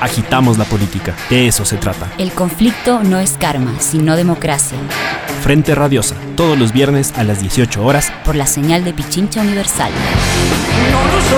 Agitamos la política, de eso se trata. El conflicto no es karma, sino democracia. Frente Radiosa, todos los viernes a las 18 horas por la señal de Pichincha Universal. No lo soñé.